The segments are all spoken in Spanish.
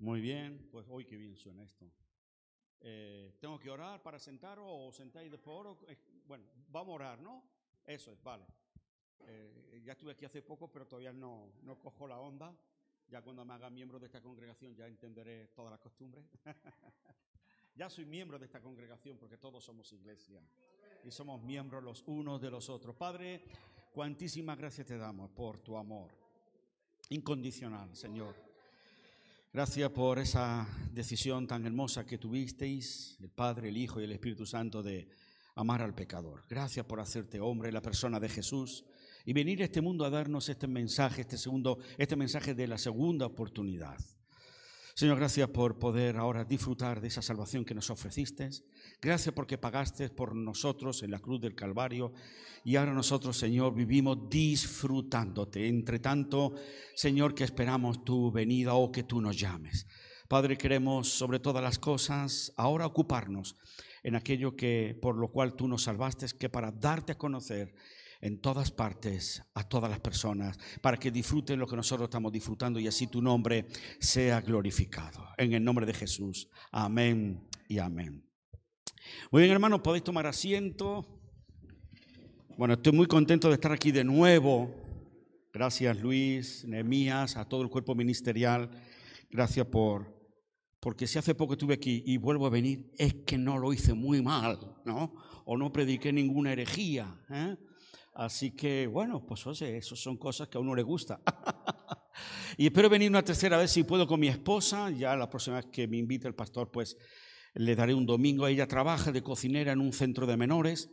Muy bien, pues hoy qué bien suena esto. Eh, ¿Tengo que orar para sentar o sentáis después? Eh, Bueno, vamos a orar, ¿no? Eso es, vale. Eh, ya estuve aquí hace poco, pero todavía no, no cojo la onda. Ya cuando me haga miembro de esta congregación ya entenderé todas las costumbres. ya soy miembro de esta congregación porque todos somos iglesia y somos miembros los unos de los otros. Padre, cuantísimas gracias te damos por tu amor incondicional, Señor. Gracias por esa decisión tan hermosa que tuvisteis, el Padre, el Hijo y el Espíritu Santo, de amar al pecador. Gracias por hacerte hombre, la persona de Jesús, y venir a este mundo a darnos este mensaje, este segundo, este mensaje de la segunda oportunidad. Señor, gracias por poder ahora disfrutar de esa salvación que nos ofreciste. Gracias porque pagaste por nosotros en la cruz del Calvario. Y ahora nosotros, Señor, vivimos disfrutándote. Entre tanto, Señor, que esperamos tu venida o que tú nos llames. Padre, queremos sobre todas las cosas ahora ocuparnos en aquello que por lo cual tú nos salvaste, que para darte a conocer en todas partes a todas las personas, para que disfruten lo que nosotros estamos disfrutando y así tu nombre sea glorificado. En el nombre de Jesús. Amén y amén. Muy bien, hermanos, podéis tomar asiento. Bueno, estoy muy contento de estar aquí de nuevo. Gracias, Luis, Nehemías, a todo el cuerpo ministerial. Gracias por porque si hace poco estuve aquí y vuelvo a venir, es que no lo hice muy mal, ¿no? O no prediqué ninguna herejía. ¿eh? Así que, bueno, pues oye, eso son cosas que a uno le gusta. y espero venir una tercera vez si puedo con mi esposa. Ya la próxima vez que me invite el pastor, pues le daré un domingo. Ella trabaja de cocinera en un centro de menores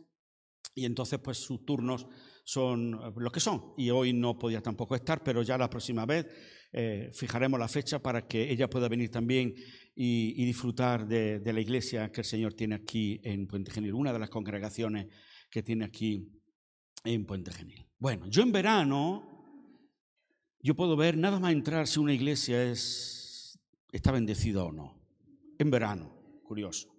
y entonces pues sus turnos son lo que son. Y hoy no podía tampoco estar, pero ya la próxima vez eh, fijaremos la fecha para que ella pueda venir también y, y disfrutar de, de, la iglesia que el Señor tiene aquí en Puente Genil, una de las congregaciones que tiene aquí en Puente Genil. Bueno, yo en verano, yo puedo ver nada más entrar si una iglesia es, está bendecida o no. En verano, curioso.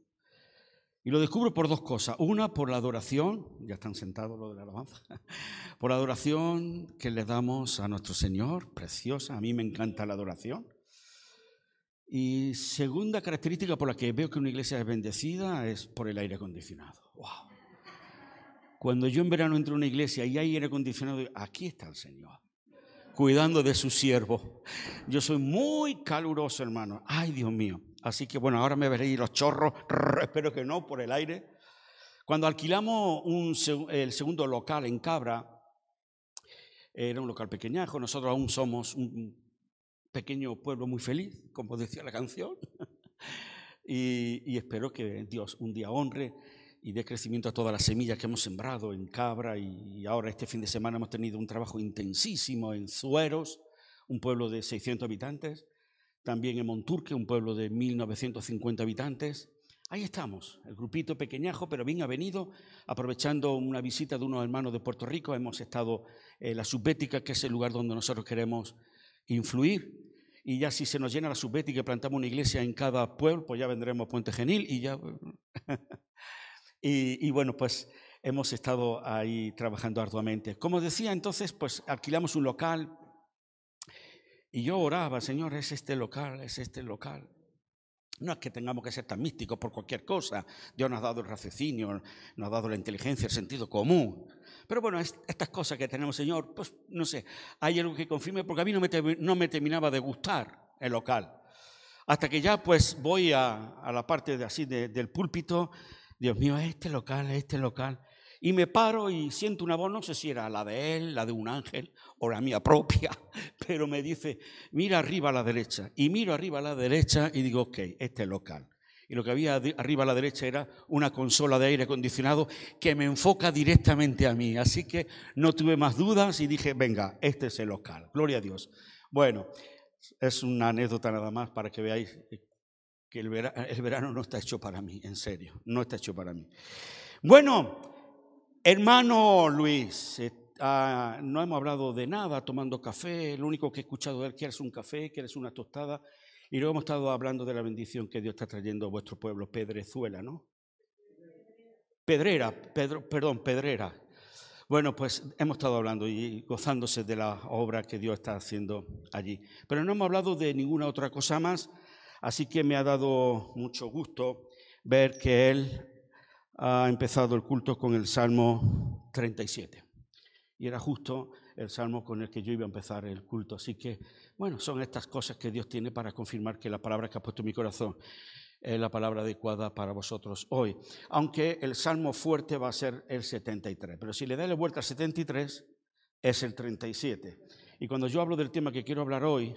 Y lo descubro por dos cosas. Una, por la adoración, ya están sentados los de la alabanza, por la adoración que le damos a nuestro Señor, preciosa, a mí me encanta la adoración. Y segunda característica por la que veo que una iglesia es bendecida es por el aire acondicionado. ¡Wow! Cuando yo en verano entro a una iglesia y hay aire acondicionado, aquí está el Señor, cuidando de su siervo. Yo soy muy caluroso, hermano. Ay, Dios mío. Así que bueno, ahora me veréis los chorros, espero que no, por el aire. Cuando alquilamos el segundo local en Cabra, era un local pequeñajo, nosotros aún somos un pequeño pueblo muy feliz, como decía la canción, y, y, espero que Dios un día honre y dé crecimiento a todas las semillas que hemos sembrado en Cabra, y, ahora este fin de semana hemos tenido un trabajo intensísimo en Zueros, un pueblo de 600 habitantes, también en Monturque, un pueblo de 1950 habitantes. Ahí estamos, el grupito pequeñajo, pero bien avenido, aprovechando una visita de unos hermanos de Puerto Rico. Hemos estado en la Subbética, que es el lugar donde nosotros queremos influir. Y ya si se nos llena la Subbética y plantamos una iglesia en cada pueblo, pues ya vendremos a Puente Genil y ya. y, bueno, pues hemos estado ahí trabajando arduamente. Como decía entonces, pues alquilamos un local, y yo oraba, Señor, es este local, es este local. No es que tengamos que ser tan místicos por cualquier cosa. Dios nos ha dado el raciocinio, nos ha dado la inteligencia, el sentido común. Pero bueno, es, estas cosas que tenemos, Señor, pues no sé, hay algo que confirme porque a mí no me, no me terminaba de gustar el local. Hasta que ya pues voy a, a la parte de, así de, del púlpito, Dios mío, este local, este local. Y me paro y siento una voz, no sé si era la de él, la de un ángel o la mía propia, pero me dice, mira arriba a la derecha. Y miro arriba a la derecha y digo, ok, este es local. Y lo que había arriba a la derecha era una consola de aire acondicionado que me enfoca directamente a mí. Así que no tuve más dudas y dije, venga, este es el local. Gloria a Dios. Bueno, es una anécdota nada más para que veáis que el verano, el verano no está hecho para mí, en serio, no está hecho para mí. Bueno, Hermano Luis, eh, uh, no hemos hablado de nada tomando café, lo único que he escuchado de él, quieres un café, quieres una tostada, y luego hemos estado hablando de la bendición que Dios está trayendo a vuestro pueblo, Pedrezuela, ¿no? Pedrera, Pedro, perdón, Pedrera. Bueno, pues hemos estado hablando y gozándose de la obra que Dios está haciendo allí. Pero no hemos hablado de ninguna otra cosa más, Así que me ha dado mucho gusto ver que él ha empezado el culto con el Salmo 37. Y era justo el salmo con el que yo iba a empezar el culto. Así que, bueno, son estas cosas que Dios tiene para confirmar que la palabra que ha puesto en mi corazón es la palabra adecuada para vosotros hoy. Aunque el salmo fuerte va a ser el 73. Pero si le da la vuelta al 73, es el 37. Y cuando yo hablo del tema que quiero hablar hoy,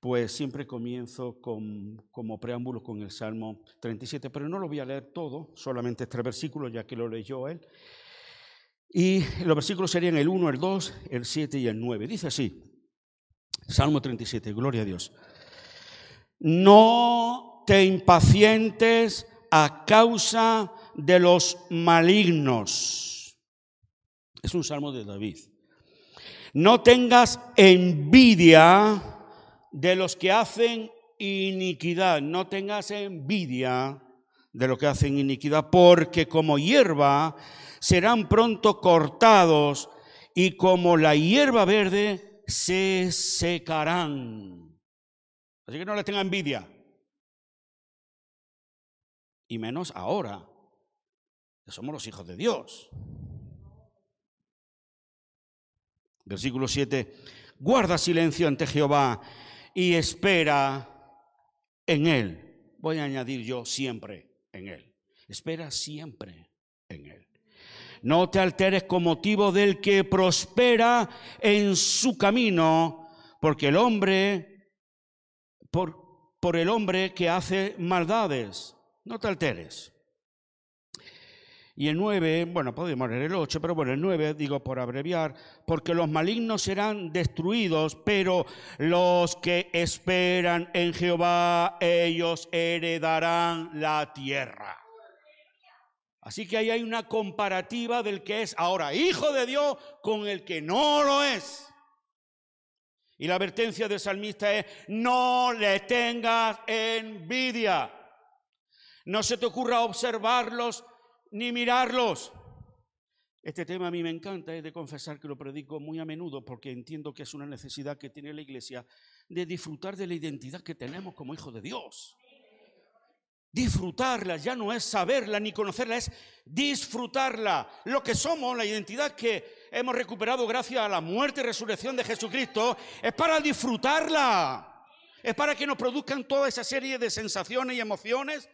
pues siempre comienzo como preámbulo con el Salmo 37, pero no lo voy a leer todo, solamente este versículo, ya que lo leyó él. Y los versículos serían el 1, el 2, el 7 y el 9. Dice así, Salmo 37, gloria a Dios. No te impacientes a causa de los malignos. Es un salmo de David. No tengas envidia de los que hacen iniquidad. No tengas envidia de los que hacen iniquidad, porque como hierba serán pronto cortados y como la hierba verde se secarán. Así que no les tenga envidia. Y menos ahora, que somos los hijos de Dios. Versículo 7. Guarda silencio ante Jehová y espera en Él. Voy a añadir yo siempre en Él. Espera siempre en Él. No te alteres con motivo del que prospera en su camino, porque el hombre, por, por el hombre que hace maldades, no te alteres. Y el 9, bueno, podemos leer el 8, pero bueno, el 9, digo por abreviar, porque los malignos serán destruidos, pero los que esperan en Jehová, ellos heredarán la tierra. Así que ahí hay una comparativa del que es ahora hijo de Dios con el que no lo es. Y la advertencia del salmista es, no le tengas envidia. No se te ocurra observarlos ni mirarlos. Este tema a mí me encanta, es de confesar que lo predico muy a menudo porque entiendo que es una necesidad que tiene la iglesia de disfrutar de la identidad que tenemos como hijos de Dios. Disfrutarla ya no es saberla ni conocerla, es disfrutarla. Lo que somos, la identidad que hemos recuperado gracias a la muerte y resurrección de Jesucristo, es para disfrutarla. Es para que nos produzcan toda esa serie de sensaciones y emociones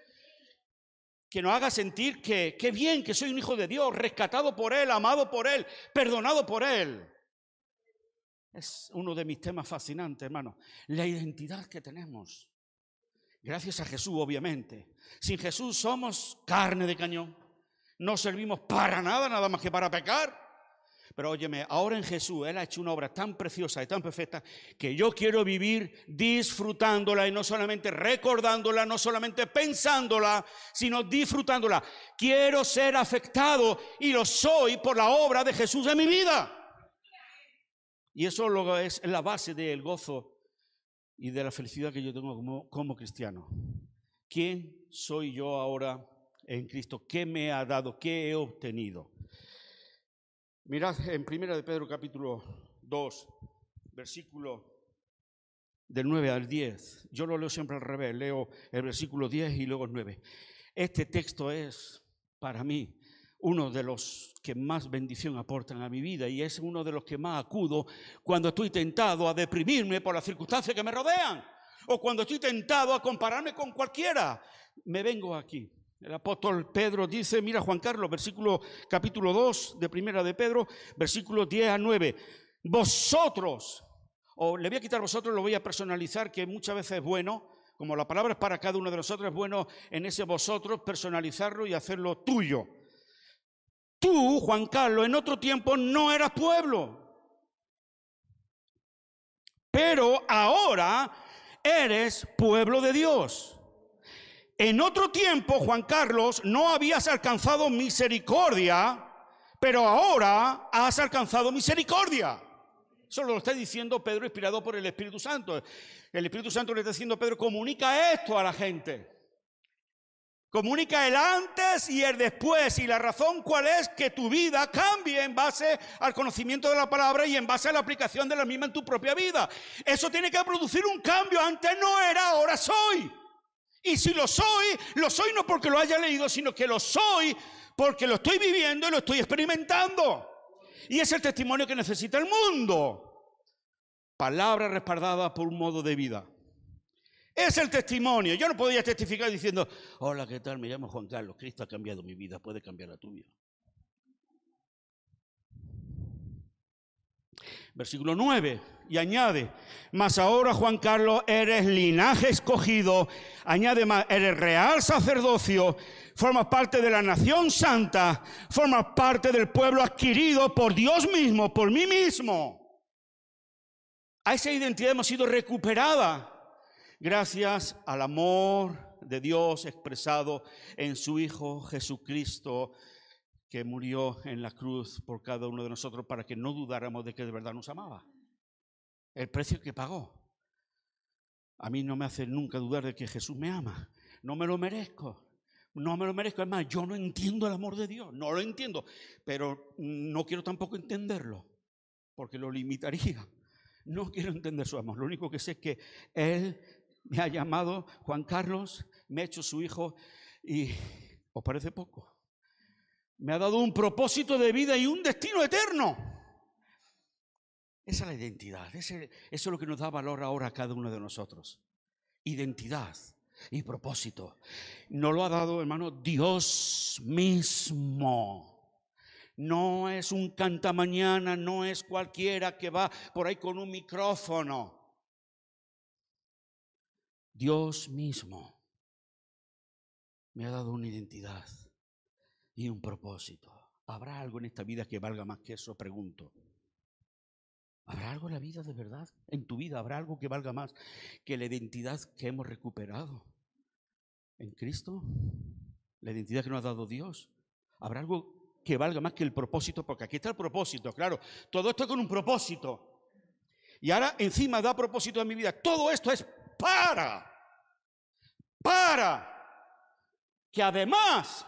que nos haga sentir que qué bien que soy un hijo de Dios, rescatado por Él, amado por Él, perdonado por Él. Es uno de mis temas fascinantes, hermano. La identidad que tenemos. Gracias a Jesús, obviamente. Sin Jesús somos carne de cañón. No servimos para nada, nada más que para pecar. Pero óyeme, ahora en Jesús Él ha hecho una obra tan preciosa y tan perfecta que yo quiero vivir disfrutándola y no solamente recordándola, no solamente pensándola, sino disfrutándola. Quiero ser afectado y lo soy por la obra de Jesús en mi vida. Y eso luego es la base del gozo y de la felicidad que yo tengo como, como cristiano. ¿Quién soy yo ahora en Cristo? ¿Qué me ha dado? ¿Qué he obtenido? Mirad en Primera de Pedro capítulo 2, versículo del 9 al 10. Yo lo leo siempre al revés, leo el versículo 10 y luego el 9. Este texto es para mí uno de los que más bendición aportan a mi vida y es uno de los que más acudo cuando estoy tentado a deprimirme por las circunstancias que me rodean o cuando estoy tentado a compararme con cualquiera. Me vengo aquí el apóstol Pedro dice, mira Juan Carlos, versículo capítulo 2 de Primera de Pedro, versículo 10 a 9. Vosotros, o le voy a quitar vosotros, lo voy a personalizar, que muchas veces es bueno, como la palabra es para cada uno de nosotros, es bueno en ese vosotros personalizarlo y hacerlo tuyo. Tú, Juan Carlos, en otro tiempo no eras pueblo, pero ahora eres pueblo de Dios. En otro tiempo, Juan Carlos, no habías alcanzado misericordia, pero ahora has alcanzado misericordia. Eso lo está diciendo Pedro, inspirado por el Espíritu Santo. El Espíritu Santo le está diciendo a Pedro, comunica esto a la gente. Comunica el antes y el después. Y la razón cuál es que tu vida cambie en base al conocimiento de la palabra y en base a la aplicación de la misma en tu propia vida. Eso tiene que producir un cambio. Antes no era, ahora soy. Y si lo soy, lo soy no porque lo haya leído, sino que lo soy porque lo estoy viviendo y lo estoy experimentando. Y es el testimonio que necesita el mundo. Palabra respaldada por un modo de vida. Es el testimonio. Yo no podía testificar diciendo, hola, ¿qué tal? Me llamo Juan Carlos. Cristo ha cambiado mi vida, puede cambiar la tuya. Versículo 9, y añade, mas ahora Juan Carlos, eres linaje escogido, añade más, eres real sacerdocio, formas parte de la nación santa, formas parte del pueblo adquirido por Dios mismo, por mí mismo. A esa identidad hemos sido recuperada gracias al amor de Dios expresado en su Hijo Jesucristo, que murió en la cruz por cada uno de nosotros para que no dudáramos de que de verdad nos amaba. El precio que pagó. A mí no me hace nunca dudar de que Jesús me ama. No me lo merezco. No me lo merezco. Es más, yo no entiendo el amor de Dios. No lo entiendo. Pero no quiero tampoco entenderlo. Porque lo limitaría. No quiero entender su amor. Lo único que sé es que Él me ha llamado Juan Carlos, me ha hecho su hijo y os parece poco. Me ha dado un propósito de vida y un destino eterno. Esa es la identidad. eso es lo que nos da valor ahora a cada uno de nosotros. Identidad y propósito. Nos lo ha dado, hermano, Dios mismo. No es un cantamañana, no es cualquiera que va por ahí con un micrófono. Dios mismo me ha dado una identidad y un propósito. ¿Habrá algo en esta vida que valga más que eso? Pregunto. ¿Habrá algo en la vida de verdad? En tu vida habrá algo que valga más que la identidad que hemos recuperado en Cristo, la identidad que nos ha dado Dios. ¿Habrá algo que valga más que el propósito? Porque aquí está el propósito, claro. Todo esto con un propósito. Y ahora encima da propósito a mi vida. Todo esto es para, para que además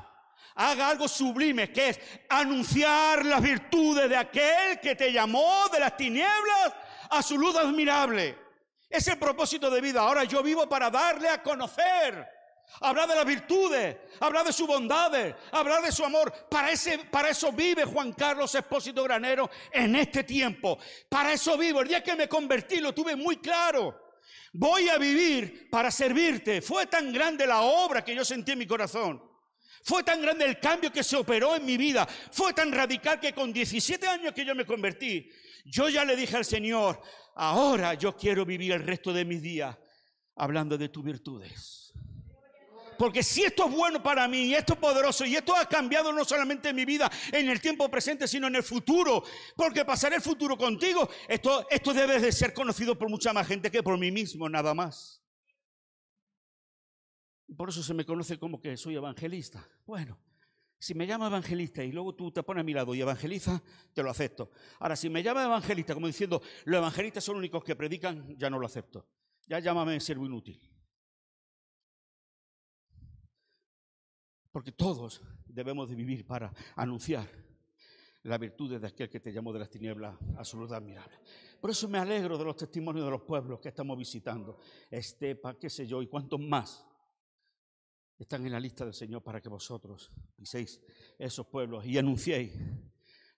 haga algo sublime, que es anunciar las virtudes de aquel que te llamó de las tinieblas a su luz admirable. Es el propósito de vida. Ahora yo vivo para darle a conocer. Hablar de las virtudes, hablar de su bondades, hablar de su amor. Para, ese, para eso vive Juan Carlos Espósito Granero en este tiempo. Para eso vivo. El día que me convertí lo tuve muy claro. Voy a vivir para servirte. Fue tan grande la obra que yo sentí en mi corazón. Fue tan grande el cambio que se operó en mi vida. Fue tan radical que con 17 años que yo me convertí, yo ya le dije al Señor, ahora yo quiero vivir el resto de mis días hablando de tus virtudes. Porque si esto es bueno para mí y esto es poderoso y esto ha cambiado no solamente mi vida en el tiempo presente, sino en el futuro, porque pasaré el futuro contigo, esto, esto debe de ser conocido por mucha más gente que por mí mismo, nada más. Por eso se me conoce como que soy evangelista. Bueno, si me llama evangelista y luego tú te pones a mi lado y evangeliza, te lo acepto. Ahora, si me llama evangelista como diciendo, los evangelistas son los únicos que predican, ya no lo acepto. Ya llámame siervo inútil. Porque todos debemos de vivir para anunciar la virtud de aquel que te llamó de las tinieblas a su luz admirable. Por eso me alegro de los testimonios de los pueblos que estamos visitando. Estepa, qué sé yo, y cuántos más están en la lista del Señor para que vosotros piséis esos pueblos y anunciéis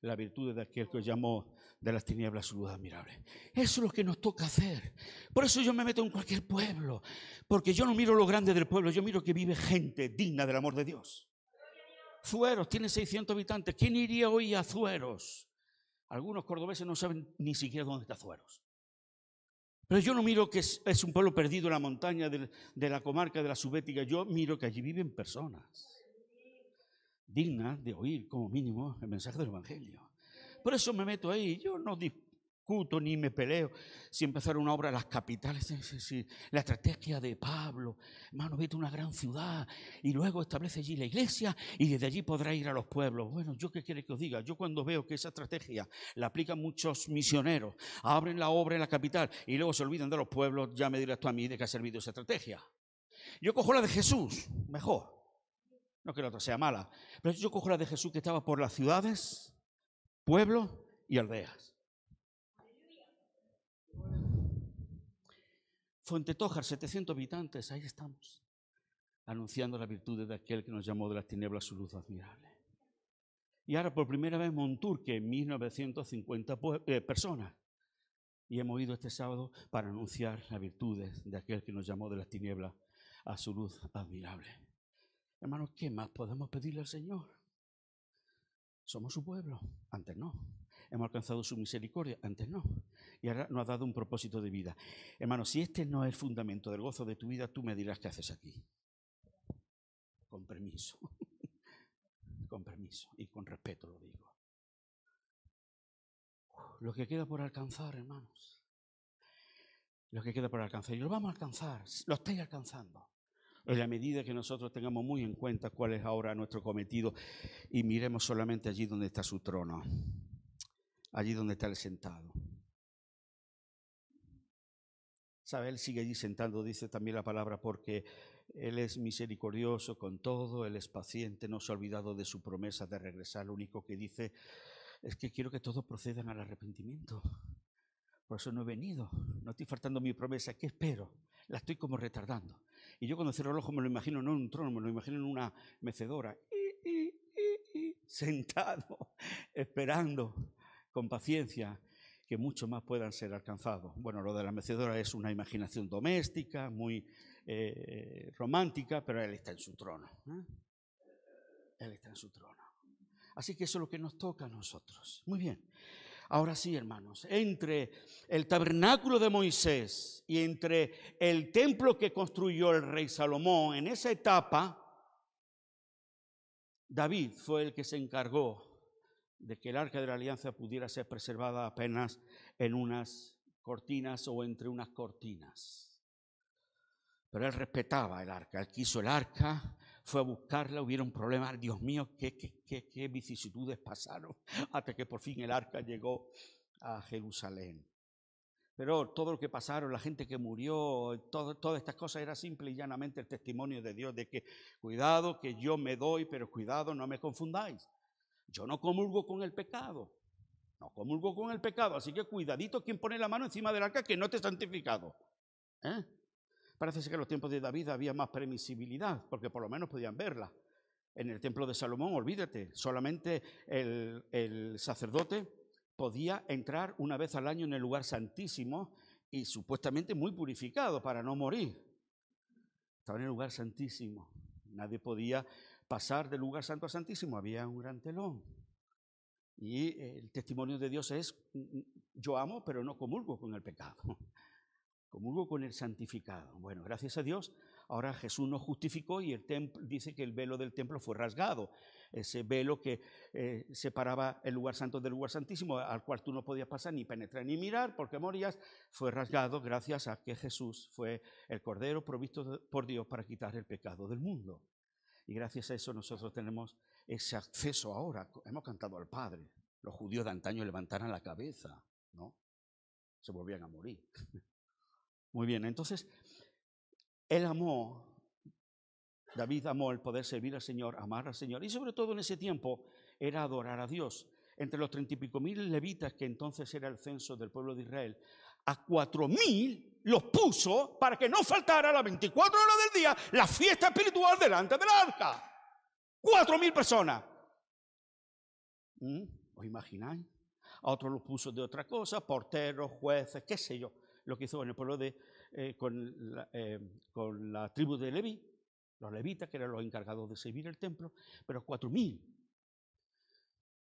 la virtud de aquel que os llamó de las tinieblas su luz admirable. Eso es lo que nos toca hacer. Por eso yo me meto en cualquier pueblo, porque yo no miro lo grande del pueblo, yo miro que vive gente digna del amor de Dios. Zueros tiene 600 habitantes. ¿Quién iría hoy a Zueros? Algunos cordobeses no saben ni siquiera dónde está Zueros. Pero yo no miro que es, un pueblo perdido en la montaña de, de la comarca de la Subética. Yo miro que allí viven personas dignas de oír como mínimo el mensaje del Evangelio. Por eso me meto ahí. Yo no ni me peleo si empezar una obra en las capitales. La estrategia de Pablo, hermano, vete a una gran ciudad y luego establece allí la iglesia y desde allí podrá ir a los pueblos. Bueno, ¿yo qué quiere que os diga? Yo cuando veo que esa estrategia la aplican muchos misioneros, abren la obra en la capital y luego se olvidan de los pueblos, ya me dirás tú a mí de qué ha servido esa estrategia. Yo cojo la de Jesús, mejor. No que la otra sea mala, pero yo cojo la de Jesús que estaba por las ciudades, pueblos y aldeas. Fuente Tojar, 700 habitantes, ahí estamos. anunciando las virtudes de aquel que nos llamó de las tinieblas su luz admirable. Y ahora por primera vez Monturque, 1950 eh, personas. Y hemos ido este sábado para anunciar las virtudes de aquel que nos llamó de las tinieblas a su luz admirable. Hermanos, ¿qué más podemos pedirle al Señor? Somos su pueblo. Antes no. Hemos alcanzado su misericordia. Antes no. Y ahora nos ha dado un propósito de vida. Hermanos, si este no es el fundamento del gozo de tu vida, tú me dirás qué haces aquí. Con permiso. con permiso y con respeto lo digo. Lo que queda por alcanzar, hermanos. Lo que queda por alcanzar. Y lo vamos a alcanzar. Lo estáis alcanzando. En la medida que nosotros tengamos muy en cuenta cuál es ahora nuestro cometido y miremos solamente allí donde está su trono. Allí donde está el sentado. ¿Sabe? Él sigue allí sentado, dice también la palabra, porque Él es misericordioso con todo, Él es paciente, no se ha olvidado de su promesa de regresar. Lo único que dice es que quiero que todos procedan al arrepentimiento. Por eso no he venido, no estoy faltando mi promesa. ¿Qué espero? La estoy como retardando. Y yo cuando cierro el ojo me lo imagino no en un trono, me lo imagino en una mecedora, sentado, esperando con paciencia que mucho más puedan ser alcanzados. Bueno, lo de la mecedora es una imaginación doméstica, muy eh, romántica, pero Él está en su trono. ¿eh? Él está en su trono. Así que eso es lo que nos toca a nosotros. Muy bien. Ahora sí, hermanos, entre el tabernáculo de Moisés y entre el templo que construyó el rey Salomón, en esa etapa, David fue el que se encargó de que el arca de la alianza pudiera ser preservada apenas en unas cortinas o entre unas cortinas. Pero él respetaba el arca, él quiso el arca, fue a buscarla, hubieron problemas, Dios mío, qué, qué, qué, vicisitudes pasaron hasta que por fin el arca llegó a Jerusalén. Pero todo lo que pasaron, la gente que murió, todas estas cosas era simple y llanamente el testimonio de Dios de que cuidado que yo me doy, pero cuidado no me confundáis. Yo no comulgo con el pecado. No comulgo con el pecado. Así que cuidadito quien pone la mano encima del arca que no te santificado. ¿Eh? Parece que en los tiempos de David había más permisibilidad, porque por lo menos podían verla. En el templo de Salomón, olvídate, solamente el, el sacerdote podía entrar una vez al año en el lugar santísimo y supuestamente muy purificado para no morir. Estaba en el lugar santísimo. Nadie podía pasar del lugar santo a santísimo, había un gran telón. Y el testimonio de Dios es, mm, mm, yo amo, pero no comulgo con el pecado. Comulgo con el santificado. Bueno, gracias a Dios, ahora Jesús nos justificó y el templo, dice que el velo del templo fue rasgado. Ese velo que eh, separaba el lugar santo del lugar santísimo, al cual tú no podías pasar ni penetrar ni mirar porque morías, fue rasgado gracias a que Jesús fue el Cordero provisto por Dios para quitar el pecado del mundo. Y gracias a eso nosotros tenemos ese acceso ahora. Hemos cantado al Padre. Los judíos de antaño levantaran la cabeza, ¿no? Se volvían a morir. Muy bien, entonces, él amó, David amó el poder servir al Señor, amar al Señor, y sobre todo en ese tiempo era adorar a Dios. Entre los treinta y pico mil levitas, que entonces era el censo del pueblo de Israel, a cuatro mil los puso para que no faltara las 24 horas del día la fiesta espiritual delante del arca. Cuatro mil personas. ¿Mm? ¿Os imagináis? A otros los puso de otra cosa, porteros, jueces, qué sé yo. Lo que hizo en el pueblo de, eh, con, la, eh, con, la, tribu de Leví, los levitas, que eran los encargados de servir el templo, pero cuatro mil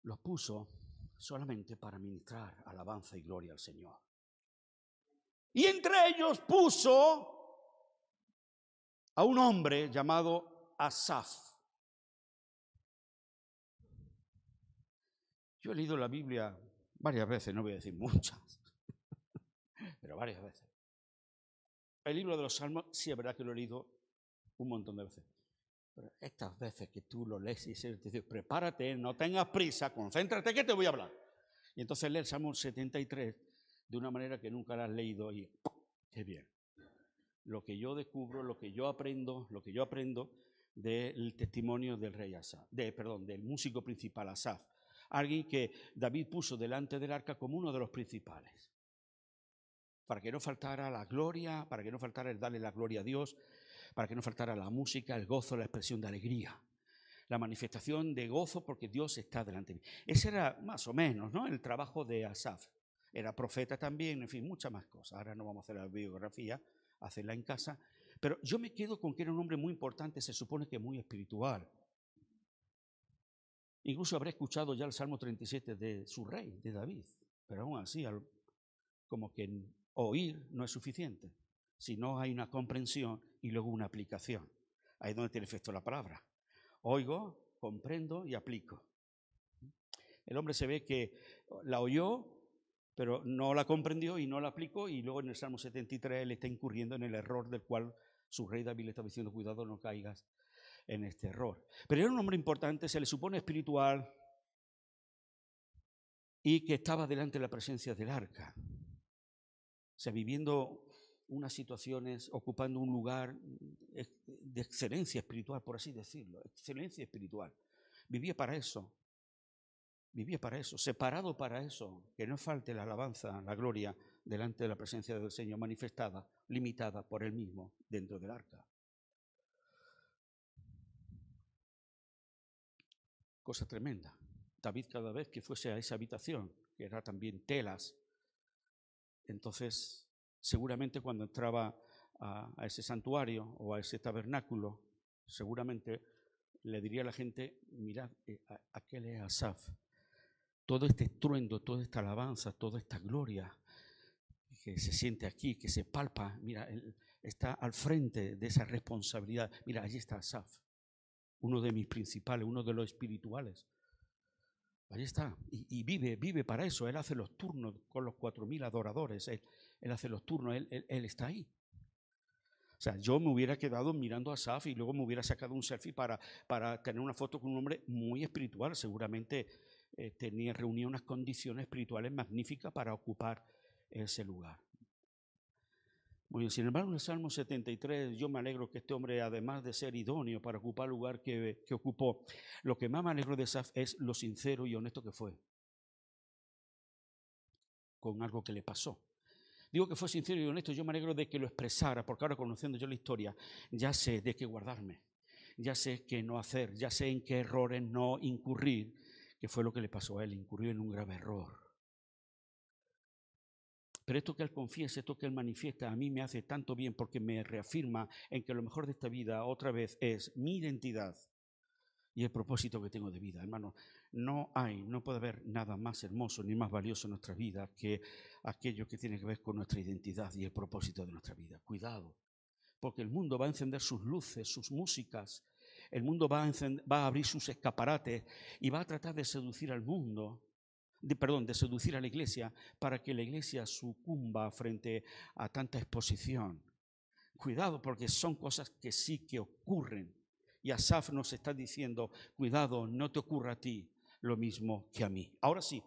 los puso solamente para ministrar alabanza y gloria al Señor. Y entre ellos puso a un hombre llamado Asaf. Yo he leído la Biblia varias veces, no voy a decir muchas, pero varias veces. El libro de los Salmos, sí es verdad que lo he leído un montón de veces. Pero estas veces que tú lo lees y te dice, prepárate, no tengas prisa, concéntrate que te voy a hablar. Y entonces lee el Salmo 73 de una manera que nunca la has leído y qué bien. Lo que yo descubro, lo que yo aprendo, lo que yo aprendo del testimonio del rey Asaf, de, perdón, del músico principal Asaf, alguien que David puso delante del arca como uno de los principales, para que no faltara la gloria, para que no faltara el darle la gloria a Dios, para que no faltara la música, el gozo, la expresión de alegría, la manifestación de gozo porque Dios está delante de mí. Ese era más o menos ¿no? el trabajo de Asaf. Era profeta también, en fin, muchas más cosas. Ahora no vamos a hacer la biografía, hacerla en casa. Pero yo me quedo con que era un hombre muy importante, se supone que muy espiritual. Incluso habré escuchado ya el Salmo 37 de su rey, de David, pero aún así, como que oír no es suficiente, si no hay una comprensión y luego una aplicación. Ahí es donde tiene efecto la palabra. Oigo, comprendo y aplico. El hombre se ve que la oyó, pero no la comprendió y no la aplicó, y luego en el Salmo 73 él está incurriendo en el error del cual su rey David le estaba diciendo, cuidado, no caigas en este error. Pero era un hombre importante, se le supone espiritual y que estaba delante de la presencia del arca. O sea, viviendo unas situaciones, ocupando un lugar de excelencia espiritual, por así decirlo, excelencia espiritual. Vivía para eso, vivía para eso, separado para eso, que no falte la alabanza, la gloria delante de la presencia del Señor manifestada, limitada por Él mismo dentro del arca. Cosa tremenda. David cada vez que fuese a esa habitación, que era también telas, entonces seguramente cuando entraba a, ese santuario o a ese tabernáculo, seguramente le diría a la gente, mirad, eh, aquel es Asaf. Todo este estruendo, toda esta alabanza, toda esta gloria que se siente aquí, que se palpa, mira, él está al frente de esa responsabilidad. Mira, allí está Asaf uno de mis principales, uno de los espirituales. Ahí está. Y, vive, vive para eso. Él hace los turnos con los cuatro mil adoradores. Él, hace los turnos, él, está ahí. O sea, yo me hubiera quedado mirando a Saf y luego me hubiera sacado un selfie para, para tener una foto con un hombre muy espiritual. Seguramente eh, tenía, reunía unas condiciones espirituales magníficas para ocupar ese lugar sin embargo, en el Salmo 73 yo me alegro que este hombre, además de ser idóneo para ocupar el lugar que, que ocupó, lo que más me alegro de Saf es lo sincero y honesto que fue con algo que le pasó. Digo que fue sincero y honesto, yo me alegro de que lo expresara, porque ahora conociendo yo la historia, ya sé de qué guardarme, ya sé qué no hacer, ya sé en qué errores no incurrir, que fue lo que le pasó a él, incurrió en un grave error. Pero esto que Él confiesa, esto que Él manifiesta, a mí me hace tanto bien porque me reafirma en que lo mejor de esta vida otra vez es mi identidad y el propósito que tengo de vida. Hermano, no hay, no puede haber nada más hermoso ni más valioso en nuestra vida que aquello que tiene que ver con nuestra identidad y el propósito de nuestra vida. Cuidado, porque el mundo va a encender sus luces, sus músicas, el mundo va a, abrir sus escaparates y va a tratar de seducir al mundo de, perdón, de seducir a la iglesia para que la iglesia sucumba frente a tanta exposición. Cuidado porque son cosas que sí que ocurren. Y Asaf nos está diciendo, cuidado, no te ocurra a ti lo mismo que a mí. Ahora sí,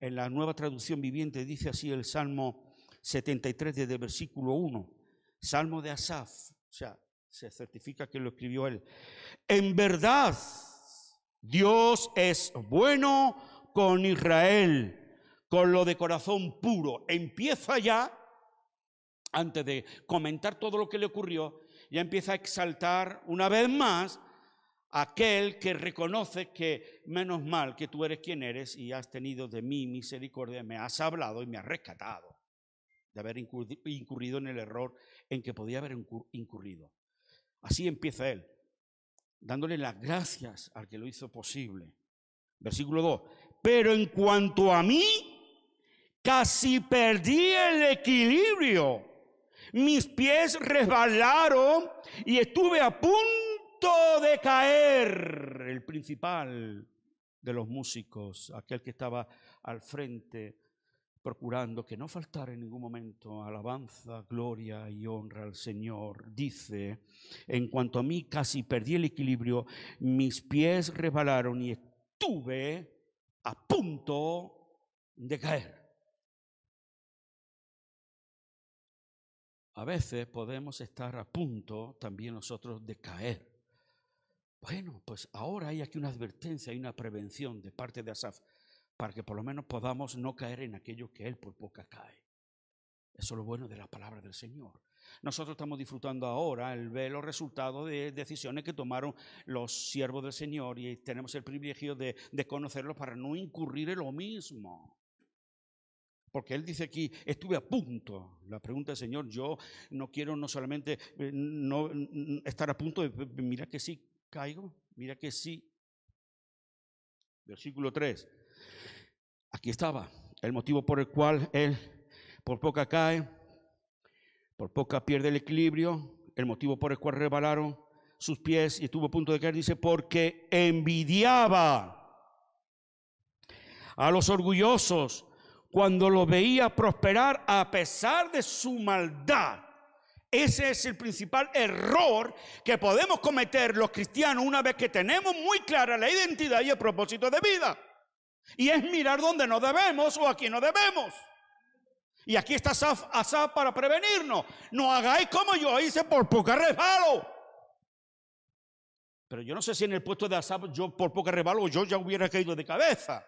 en la nueva traducción viviente dice así el Salmo 73 desde versículo 1, Salmo de Asaf, o sea, se certifica que lo escribió él. En verdad, Dios es bueno con Israel, con lo de corazón puro. Empieza ya, antes de comentar todo lo que le ocurrió, ya empieza a exaltar una vez más aquel que reconoce que menos mal que tú eres quien eres y has tenido de mí misericordia, me has hablado y me has rescatado de haber incurrido en el error en que podía haber incurrido. Así empieza él, dándole las gracias al que lo hizo posible. Versículo 2. Pero en cuanto a mí, casi perdí el equilibrio. Mis pies resbalaron y estuve a punto de caer. El principal de los músicos, aquel que estaba al frente procurando que no faltara en ningún momento alabanza, gloria y honra al Señor. Dice, en cuanto a mí casi perdí el equilibrio, mis pies resbalaron y estuve a punto de caer. A veces podemos estar a punto también nosotros de caer. Bueno, pues ahora hay aquí una advertencia, hay una prevención de parte de Asaf para que por lo menos podamos no caer en aquello que él por poca cae. Eso es lo bueno de la palabra del Señor. Nosotros estamos disfrutando ahora el ver los resultados de decisiones que tomaron los siervos del Señor y tenemos el privilegio de, de conocerlos para no incurrir en lo mismo. Porque Él dice aquí, estuve a punto. La pregunta del Señor, yo no quiero no solamente eh, no, estar a punto de, mira que sí caigo, mira que sí. Versículo 3. Aquí estaba el motivo por el cual Él por poca cae, por poca pierde el equilibrio, el motivo por el cual rebalaron sus pies y estuvo a punto de caer, dice, porque envidiaba a los orgullosos cuando lo veía prosperar a pesar de su maldad. Ese es el principal error que podemos cometer los cristianos una vez que tenemos muy clara la identidad y el propósito de vida. Y es mirar dónde no debemos o aquí no debemos. Y aquí está Asaf, para prevenirnos. No hagáis como yo hice por poca resbalo. Pero yo no sé si en el puesto de Asaf yo por poca resbalo yo ya hubiera caído de cabeza.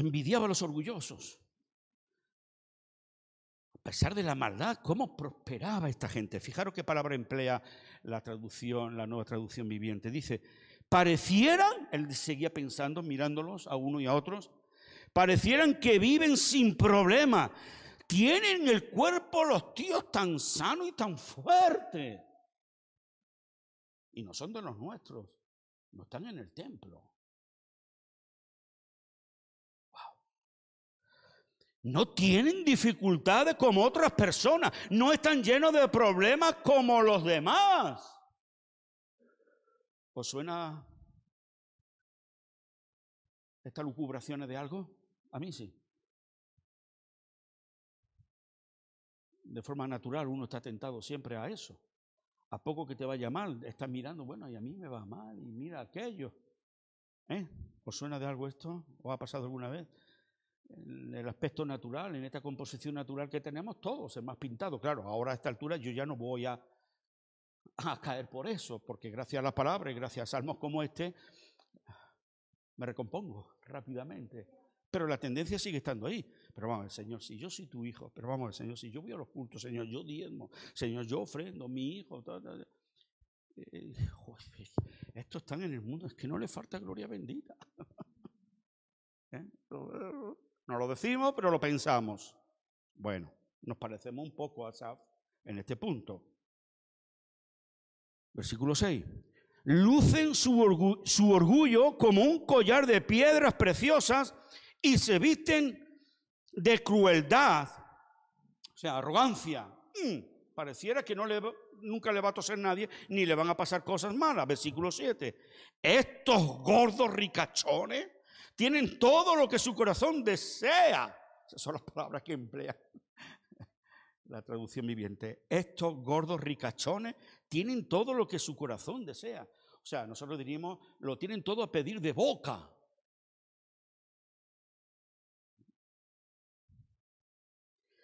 envidiaba a los orgullosos. A pesar de la maldad, ¿cómo prosperaba esta gente? Fijaros qué palabra emplea la traducción, la nueva traducción viviente. Dice, parecieran, él seguía pensando, mirándolos a uno y a otros, parecieran que viven sin problema. Tienen el cuerpo los tíos tan sano y tan fuerte. Y no son de los nuestros, no están en el templo. No tienen dificultades como otras personas. No están llenos de problemas como los demás. ¿Os suena esta lucubración de algo? A mí sí. De forma natural uno está tentado siempre a eso. A poco que te vaya mal, estás mirando, bueno, y a mí me va mal, y mira aquello. ¿Eh? ¿Os suena de algo esto? ¿Os ha pasado alguna vez? En el aspecto natural, en esta composición natural que tenemos, todos es más pintado. Claro, ahora a esta altura yo ya no voy a, a caer por eso, porque gracias a la palabra y gracias a salmos como este, me recompongo rápidamente. Pero la tendencia sigue estando ahí. Pero vamos ver, Señor, si yo soy tu hijo, pero vamos ver, Señor, si yo voy a los cultos, Señor, yo diezmo, Señor, yo ofrendo, mi hijo, eh, estos están en el mundo, es que no le falta gloria bendita. ¿Eh? No lo decimos, pero lo pensamos. Bueno, nos parecemos un poco a Asaf en este punto. Versículo 6. Lucen su, orgullo, como un collar de piedras preciosas y se visten de crueldad, o sea, arrogancia. Mm, pareciera que no le, nunca le va a toser nadie ni le van a pasar cosas malas. Versículo 7. Estos gordos ricachones tienen todo lo que su corazón desea. Esas son las palabras que emplea la traducción viviente. Estos gordos ricachones tienen todo lo que su corazón desea. O sea, nosotros diríamos, lo tienen todo a pedir de boca.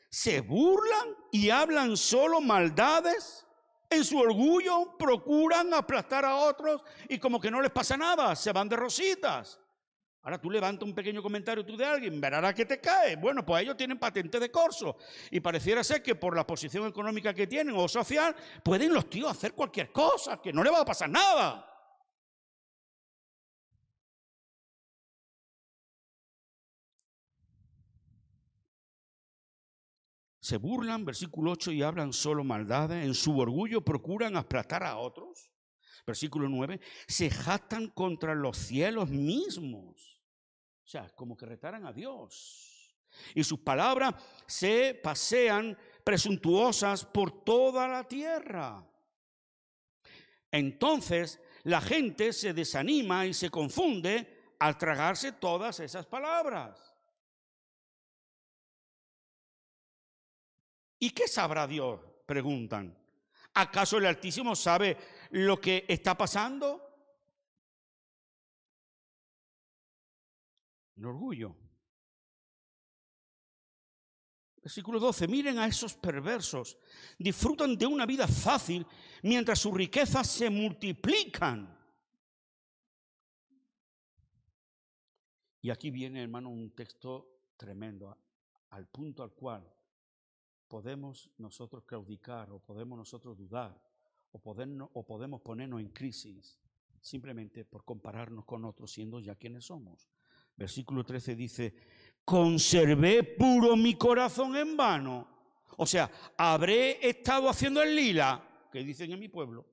Se burlan y hablan solo maldades. En su orgullo procuran aplastar a otros y como que no les pasa nada, se van de rositas. Ahora tú levantas un pequeño comentario tú de alguien, verás que te cae. Bueno, pues ellos tienen patente de corso. Y pareciera ser que por la posición económica que tienen o social, pueden los tíos hacer cualquier cosa, que no le va a pasar nada. Se burlan, versículo 8, y hablan solo maldades. En su orgullo procuran aplastar a otros. Versículo 9, se jactan contra los cielos mismos. O sea, como que retaran a Dios. Y sus palabras se pasean presuntuosas por toda la tierra. Entonces la gente se desanima y se confunde al tragarse todas esas palabras. ¿Y qué sabrá Dios? Preguntan. ¿Acaso el Altísimo sabe lo que está pasando? El orgullo. Versículo 12, miren a esos perversos, disfrutan de una vida fácil mientras sus riquezas se multiplican. Y aquí viene, hermano, un texto tremendo. al punto al cual podemos nosotros claudicar o podemos nosotros dudar o, o podemos ponernos en crisis simplemente por compararnos con otros siendo ya quienes somos. Versículo 13 dice, conservé puro mi corazón en vano. O sea, habré estado haciendo el lila, que dicen en mi pueblo.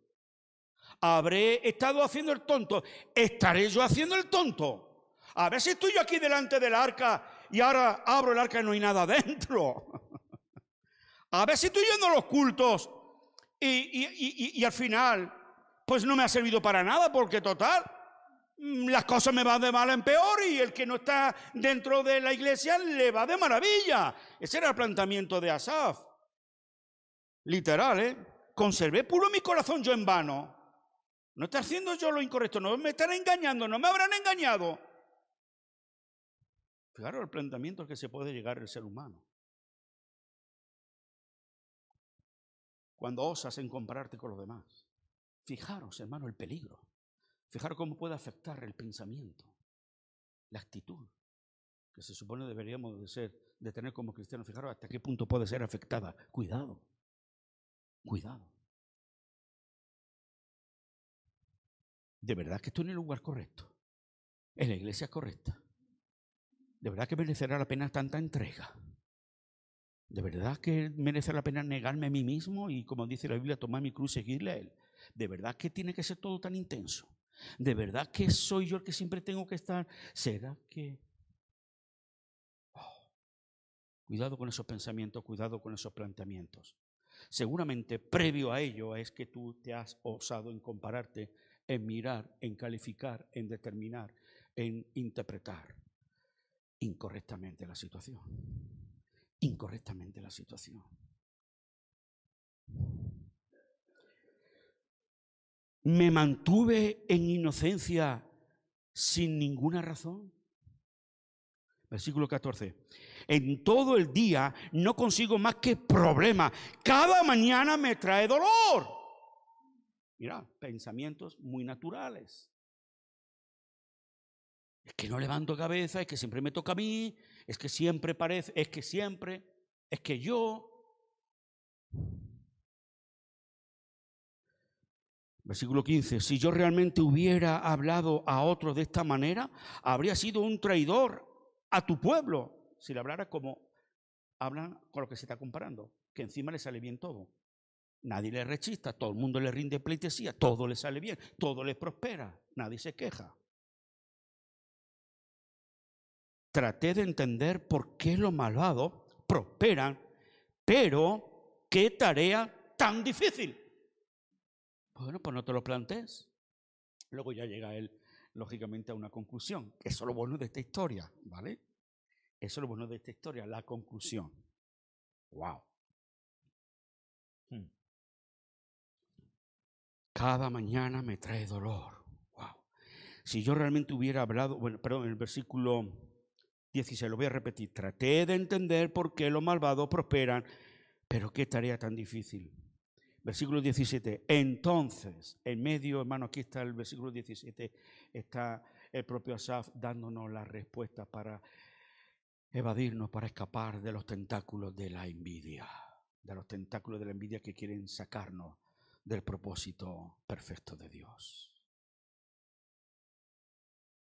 Habré estado haciendo el tonto. Estaré yo haciendo el tonto. A ver si estoy yo aquí delante del arca y ahora abro el arca y no hay nada dentro. A ver si estoy yendo a los cultos y, y al final pues no me ha servido para nada porque total, las cosas me van de mal en peor y el que no está dentro de la iglesia le va de maravilla. Ese era el planteamiento de Asaf. Literal, ¿eh? Conservé puro mi corazón yo en vano. No está haciendo yo lo incorrecto, no me están engañando, no me habrán engañado. Claro, el planteamiento al que se puede llegar el ser humano. Cuando osas en compararte con los demás. Fijaros, hermano, el peligro. Fijaros cómo puede afectar el pensamiento, la actitud, que se supone deberíamos de ser, de tener como cristianos. Fijaros hasta qué punto puede ser afectada. Cuidado, cuidado. ¿De verdad que estoy en el lugar correcto? ¿En la iglesia correcta? ¿De verdad que merecerá la pena tanta entrega? ¿De verdad que merece la pena negarme a mí mismo y, como dice la Biblia, tomar mi cruz y seguirle a Él? ¿De verdad que tiene que ser todo tan intenso? ¿De verdad que soy yo el que siempre tengo que estar? ¿Será que... Oh, cuidado con esos pensamientos, cuidado con esos planteamientos. Seguramente previo a ello es que tú te has osado en compararte, en mirar, en calificar, en determinar, en interpretar incorrectamente la situación. Incorrectamente la situación. Me mantuve en inocencia sin ninguna razón. Versículo 14. En todo el día no consigo más que problemas. Cada mañana me trae dolor. Mira, pensamientos muy naturales. Es que no levanto cabeza, es que siempre me toca a mí, es que siempre parece, es que siempre, es que yo. Versículo 15, si yo realmente hubiera hablado a otro de esta manera, habría sido un traidor a tu pueblo, si le hablara como hablan con lo que se está comparando, que encima le sale bien todo. Nadie le rechista, todo el mundo le rinde pleitesía, todo le sale bien, todo le prospera, nadie se queja. Traté de entender por qué los malvados prosperan, pero qué tarea tan difícil. Bueno, pues no te lo plantees. Luego ya llega él, lógicamente, a una conclusión. Eso es lo bueno de esta historia, ¿vale? Eso es lo bueno de esta historia, la conclusión. ¡Wow! Hmm. Cada mañana me trae dolor. ¡Wow! Si yo realmente hubiera hablado, bueno, perdón, en el versículo 16, lo voy a repetir. Traté de entender por qué los malvados prosperan, pero qué tarea tan difícil. Versículo 17. Entonces, en medio, hermano, aquí está el versículo 17, está el propio Asaf dándonos la respuesta para evadirnos, para escapar de los tentáculos de la envidia, de los tentáculos de la envidia que quieren sacarnos del propósito perfecto de Dios.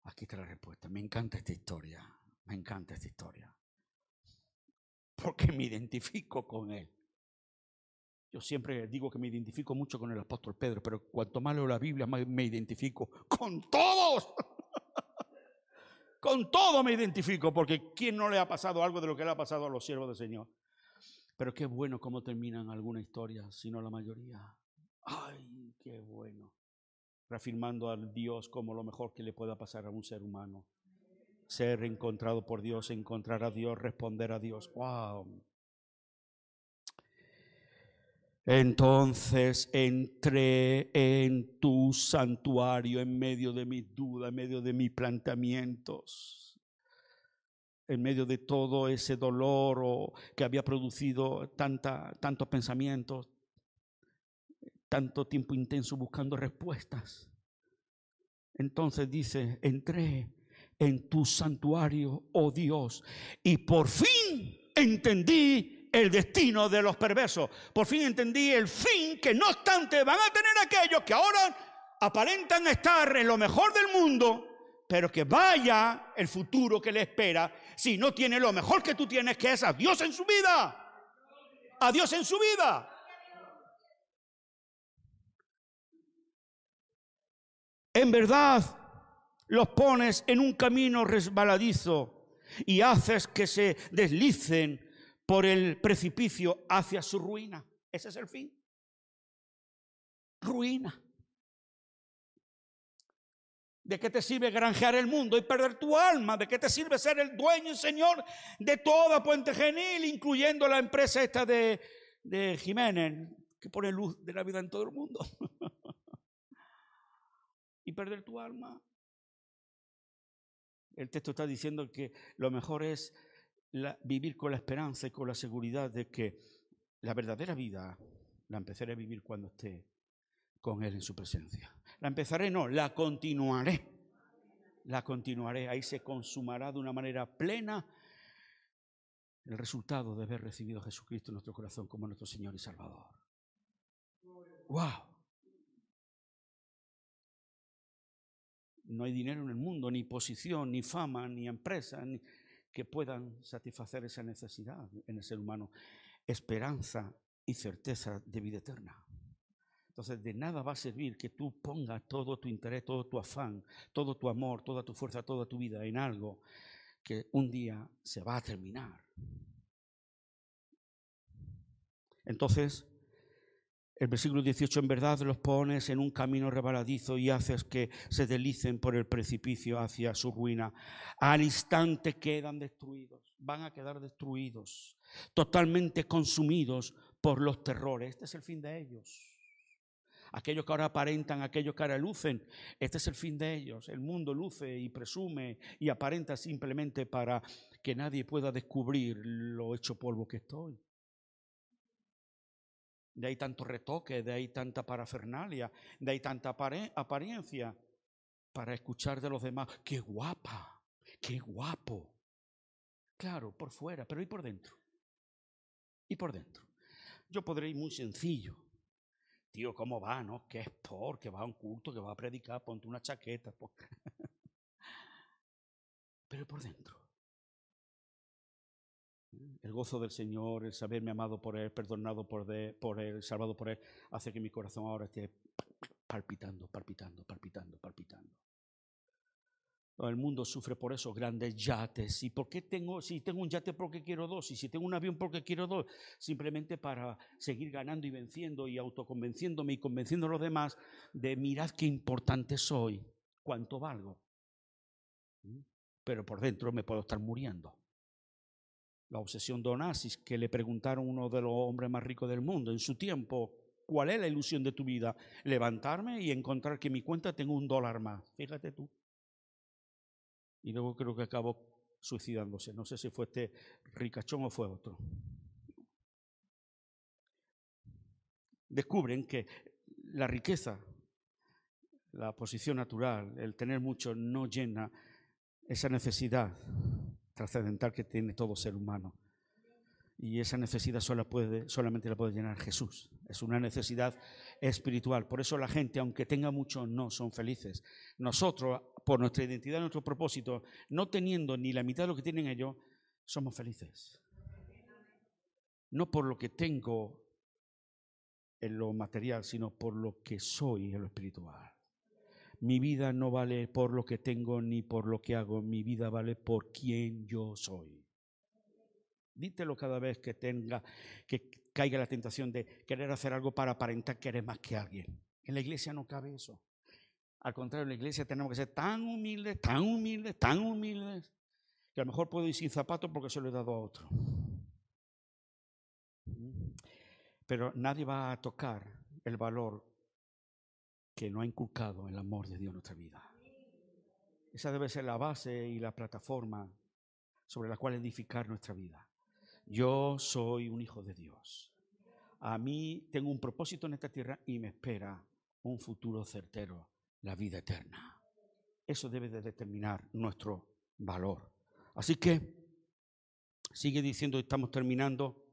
Aquí está la respuesta. Me encanta esta historia, me encanta esta historia, porque me identifico con él. Yo siempre digo que me identifico mucho con el apóstol Pedro, pero cuanto más leo la Biblia, más me identifico con todos. con todo me identifico, porque ¿quién no le ha pasado algo de lo que le ha pasado a los siervos del Señor? Pero qué bueno cómo terminan alguna historia, si no la mayoría. Ay, qué bueno. Reafirmando a Dios como lo mejor que le pueda pasar a un ser humano. Ser encontrado por Dios, encontrar a Dios, responder a Dios. Wow. Entonces entré en tu santuario en medio de mis dudas, en medio de mis planteamientos, en medio de todo ese dolor que había producido tantos pensamientos, tanto tiempo intenso buscando respuestas. Entonces dice, entré en tu santuario, oh Dios, y por fin entendí el destino de los perversos. Por fin entendí el fin que no obstante van a tener aquellos que ahora aparentan estar en lo mejor del mundo, pero que vaya el futuro que le espera si no tiene lo mejor que tú tienes, que es a Dios en su vida. A Dios en su vida. En verdad, los pones en un camino resbaladizo y haces que se deslicen por el precipicio hacia su ruina. Ese es el fin. Ruina. ¿De qué te sirve granjear el mundo y perder tu alma? ¿De qué te sirve ser el dueño y señor de toda Puente Genil, incluyendo la empresa esta de, de Jiménez, que pone luz de la vida en todo el mundo? y perder tu alma. El texto está diciendo que lo mejor es vivir con la esperanza y con la seguridad de que la verdadera vida la empezaré a vivir cuando esté con Él en su presencia. La empezaré, no, la continuaré. La continuaré. Ahí se consumará de una manera plena el resultado de haber recibido a Jesucristo en nuestro corazón como nuestro Señor y Salvador. ¡Wow! No hay dinero en el mundo, ni posición, ni fama, ni empresa, ni, que puedan satisfacer esa necesidad en el ser humano. Esperanza y certeza de vida eterna. Entonces, de nada va a servir que tú pongas todo tu interés, todo tu afán, todo tu amor, toda tu fuerza, toda tu vida en algo que un día se va a terminar. Entonces, el versículo 18, en verdad los pones en un camino rebaladizo y haces que se deslicen por el precipicio hacia su ruina. Al instante quedan destruidos, van a quedar destruidos, totalmente consumidos por los terrores. Este es el fin de ellos. Aquellos que ahora aparentan, aquellos que ahora lucen, este es el fin de ellos. El mundo luce y presume y aparenta simplemente para que nadie pueda descubrir lo hecho polvo que estoy de ahí tanto retoque, de ahí tanta parafernalia, de ahí tanta apariencia para escuchar de los demás, qué guapa, qué guapo. Claro, por fuera, pero ¿y por dentro? ¿Y por dentro? Yo podré ir muy sencillo. Tío, ¿cómo va, no? ¿Qué es por? Que va a un culto, que va a predicar, ponte una chaqueta. pero por dentro. El gozo del Señor, el saberme amado por Él, perdonado por Él, salvado por Él, hace que mi corazón ahora esté palpitando, palpitando, palpitando, palpitando. El mundo sufre por esos grandes yates. ¿Y por qué tengo, si tengo un yate porque quiero dos? Y si tengo un avión porque quiero dos? Simplemente para seguir ganando y venciendo y autoconvenciéndome y convenciendo a los demás de mirad qué importante soy, cuánto valgo. ¿Mm? Pero por dentro me puedo estar muriendo la obsesión de que le preguntaron uno de los hombres más ricos del mundo en su tiempo, ¿cuál es la ilusión de tu vida? Levantarme y encontrar que en mi cuenta tengo un dólar más. Fíjate tú. Y luego creo que acabó suicidándose. No sé si fue este ricachón o fue otro. Descubren que la riqueza, la posición natural, el tener mucho no llena esa necesidad trascendental que tiene todo ser humano. Y esa necesidad puede, solamente la puede llenar Jesús. Es una necesidad espiritual. Por eso la gente, aunque tenga mucho, no son felices. Nosotros, por nuestra identidad, nuestro propósito, no teniendo ni la mitad de lo que tienen ellos, somos felices. No por lo que tengo en lo material, sino por lo que soy en lo espiritual. Mi vida no vale por lo que tengo ni por lo que hago, mi vida vale por quien yo soy. Dítelo cada vez que tenga, que caiga la tentación de querer hacer algo para aparentar que eres más que alguien. En la iglesia no cabe eso. Al contrario, en la iglesia tenemos que ser tan humildes, tan humildes, tan humildes, que a lo mejor puedo ir sin zapatos porque se lo he dado a otro. Pero nadie va a tocar el valor que no ha inculcado el amor de Dios en nuestra vida. Esa debe ser la base y la plataforma sobre la cual edificar nuestra vida. Yo soy un hijo de Dios. A mí tengo un propósito en esta tierra y me espera un futuro certero, la vida eterna. Eso debe de determinar nuestro valor. Así que Sigue diciendo, estamos terminando.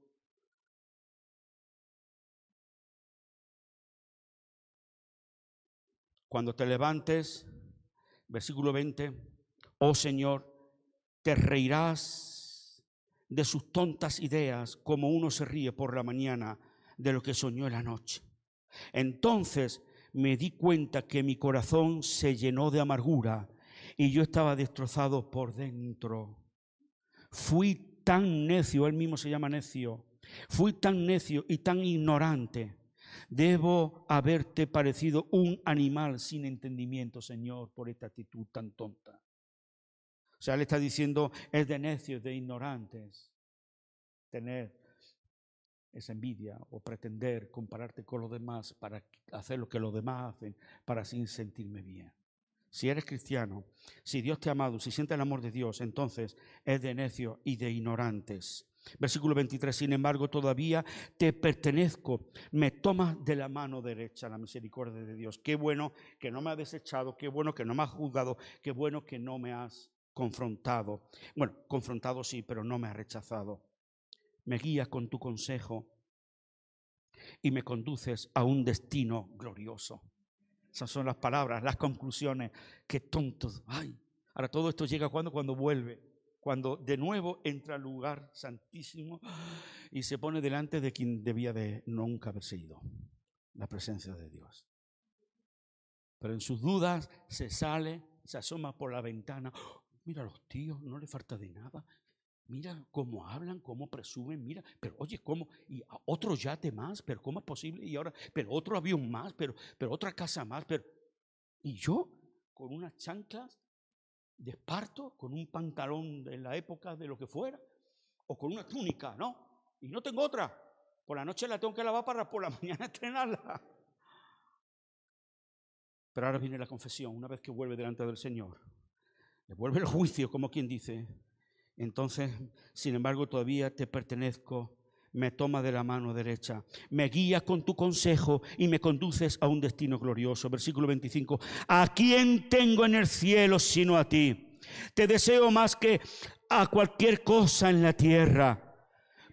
Cuando te levantes, versículo 20, oh Señor, te reirás de sus tontas ideas como uno se ríe por la mañana de lo que soñó en la noche. Entonces me di cuenta que mi corazón se llenó de amargura y yo estaba destrozado por dentro. Fui tan necio, él mismo se llama necio, fui tan necio y tan ignorante. Debo haberte parecido un animal sin entendimiento, Señor, por esta actitud tan tonta. O sea, él está diciendo, es de necios, de ignorantes, tener esa envidia o pretender compararte con los demás para hacer lo que los demás hacen, para así sentirme bien. Si eres cristiano, si Dios te ha amado, si sientes el amor de Dios, entonces es de necio y de ignorantes. Versículo 23, sin embargo, todavía te pertenezco, me tomas de la mano derecha la misericordia de Dios. Qué bueno que no me has desechado, qué bueno que no me has juzgado, qué bueno que no me has confrontado. Bueno, confrontado sí, pero no me has rechazado me guías con tu consejo y me conduces a un destino glorioso. Esas son las palabras, las conclusiones. Qué tontos. Ay, ahora todo esto llega cuando cuando vuelve, cuando de nuevo entra al lugar santísimo y se pone delante de quien debía de nunca haber sido, la presencia de Dios. Pero en sus dudas se sale, se asoma por la ventana. mira los tíos, no le falta de nada. Mira cómo hablan, cómo presumen, mira, pero oye, ¿cómo? Y otro yate más, pero ¿cómo es posible? Y ahora, pero otro avión más, pero, pero otra casa más, pero... Y yo, con unas chanclas de con un pantalón de la época de lo que fuera, o con una túnica, ¿no? Y no tengo otra. Por la noche la tengo que lavar para por la mañana estrenarla. Pero ahora viene la confesión, una vez que vuelve delante del Señor. Le vuelve el juicio, como quien dice, entonces, sin embargo, todavía te pertenezco, me toma de la mano derecha, me guía con tu consejo y me conduces a un destino glorioso. Versículo 25, ¿a quién tengo en el cielo sino a ti? Te deseo más que a cualquier cosa en la tierra.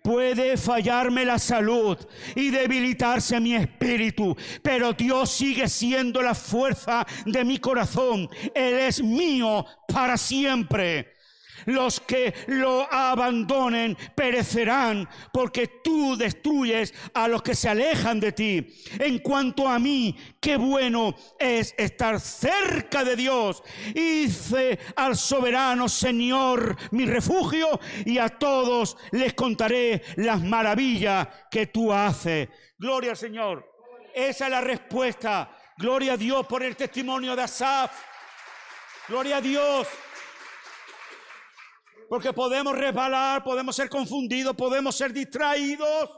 Puede fallarme la salud y debilitarse mi espíritu, pero Dios sigue siendo la fuerza de mi corazón. Él es mío para siempre. Los que lo abandonen perecerán porque tú destruyes a los que se alejan de ti. En cuanto a mí, qué bueno es estar cerca de Dios. Hice al soberano Señor mi refugio y a todos les contaré las maravillas que tú haces. Gloria al Señor. Esa es la respuesta. Gloria a Dios por el testimonio de Asaf. Gloria a Dios. Porque podemos resbalar, podemos ser confundidos, podemos ser distraídos.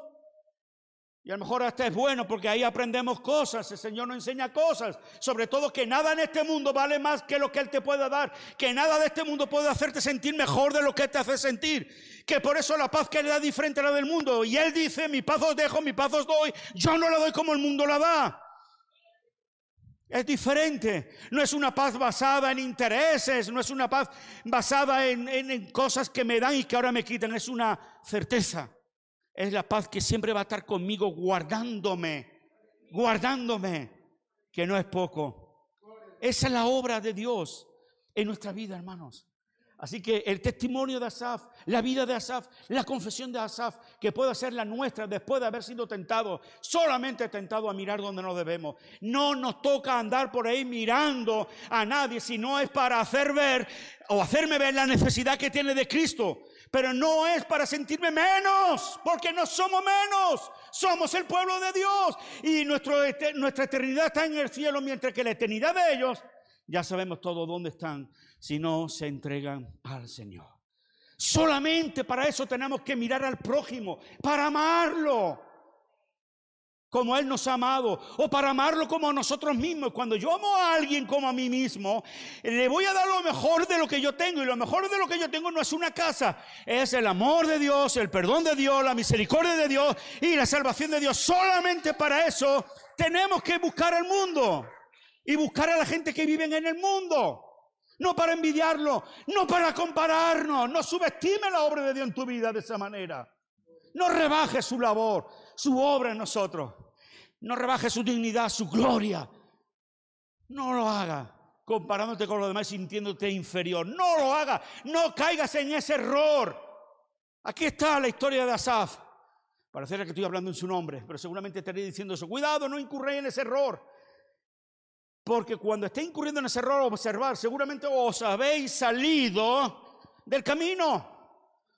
Y a lo mejor hasta es bueno porque ahí aprendemos cosas, el Señor nos enseña cosas, sobre todo que nada en este mundo vale más que lo que Él te pueda dar, que nada de este mundo puede hacerte sentir mejor de lo que te hace sentir, que por eso la paz que le da diferente a la del mundo. Y Él dice, mi paz os dejo, mi paz os doy, yo no la doy como el mundo la da. Es diferente. No es una paz basada en intereses, no es una paz basada en, cosas que me dan y que ahora me quitan. Es una certeza. Es la paz que siempre va a estar conmigo guardándome, guardándome, que no es poco. Esa es la obra de Dios en nuestra vida, hermanos. Así que el testimonio de Asaf, la vida de Asaf, la confesión de Asaf, que pueda ser la nuestra después de haber sido tentado, solamente tentado a mirar donde no debemos. No nos toca andar por ahí mirando a nadie, sino es para hacer ver o hacerme ver la necesidad que tiene de Cristo. Pero no es para sentirme menos, porque no somos menos, somos el pueblo de Dios. Y nuestra eternidad está en el cielo, mientras que la eternidad de ellos, ya sabemos todo dónde están si no se entregan al Señor. Solamente para eso tenemos que mirar al prójimo, para amarlo como Él nos ha amado, o para amarlo como a nosotros mismos. Cuando yo amo a alguien como a mí mismo, le voy a dar lo mejor de lo que yo tengo, y lo mejor de lo que yo tengo no es una casa, es el amor de Dios, el perdón de Dios, la misericordia de Dios y la salvación de Dios. Solamente para eso tenemos que buscar al mundo y buscar a la gente que vive en el mundo. No para envidiarlo, no para compararnos. No subestime la obra de Dios en tu vida de esa manera. No rebaje su labor, su obra en nosotros. No rebaje su dignidad, su gloria. No lo haga comparándote con los demás sintiéndote inferior. No lo haga. No caigas en ese error. Aquí está la historia de Asaf. Parece que estoy hablando en su nombre, pero seguramente estaré diciendo eso. Cuidado, no incurréis en ese error. Porque cuando esté incurriendo en ese error, observar, seguramente os habéis salido del camino,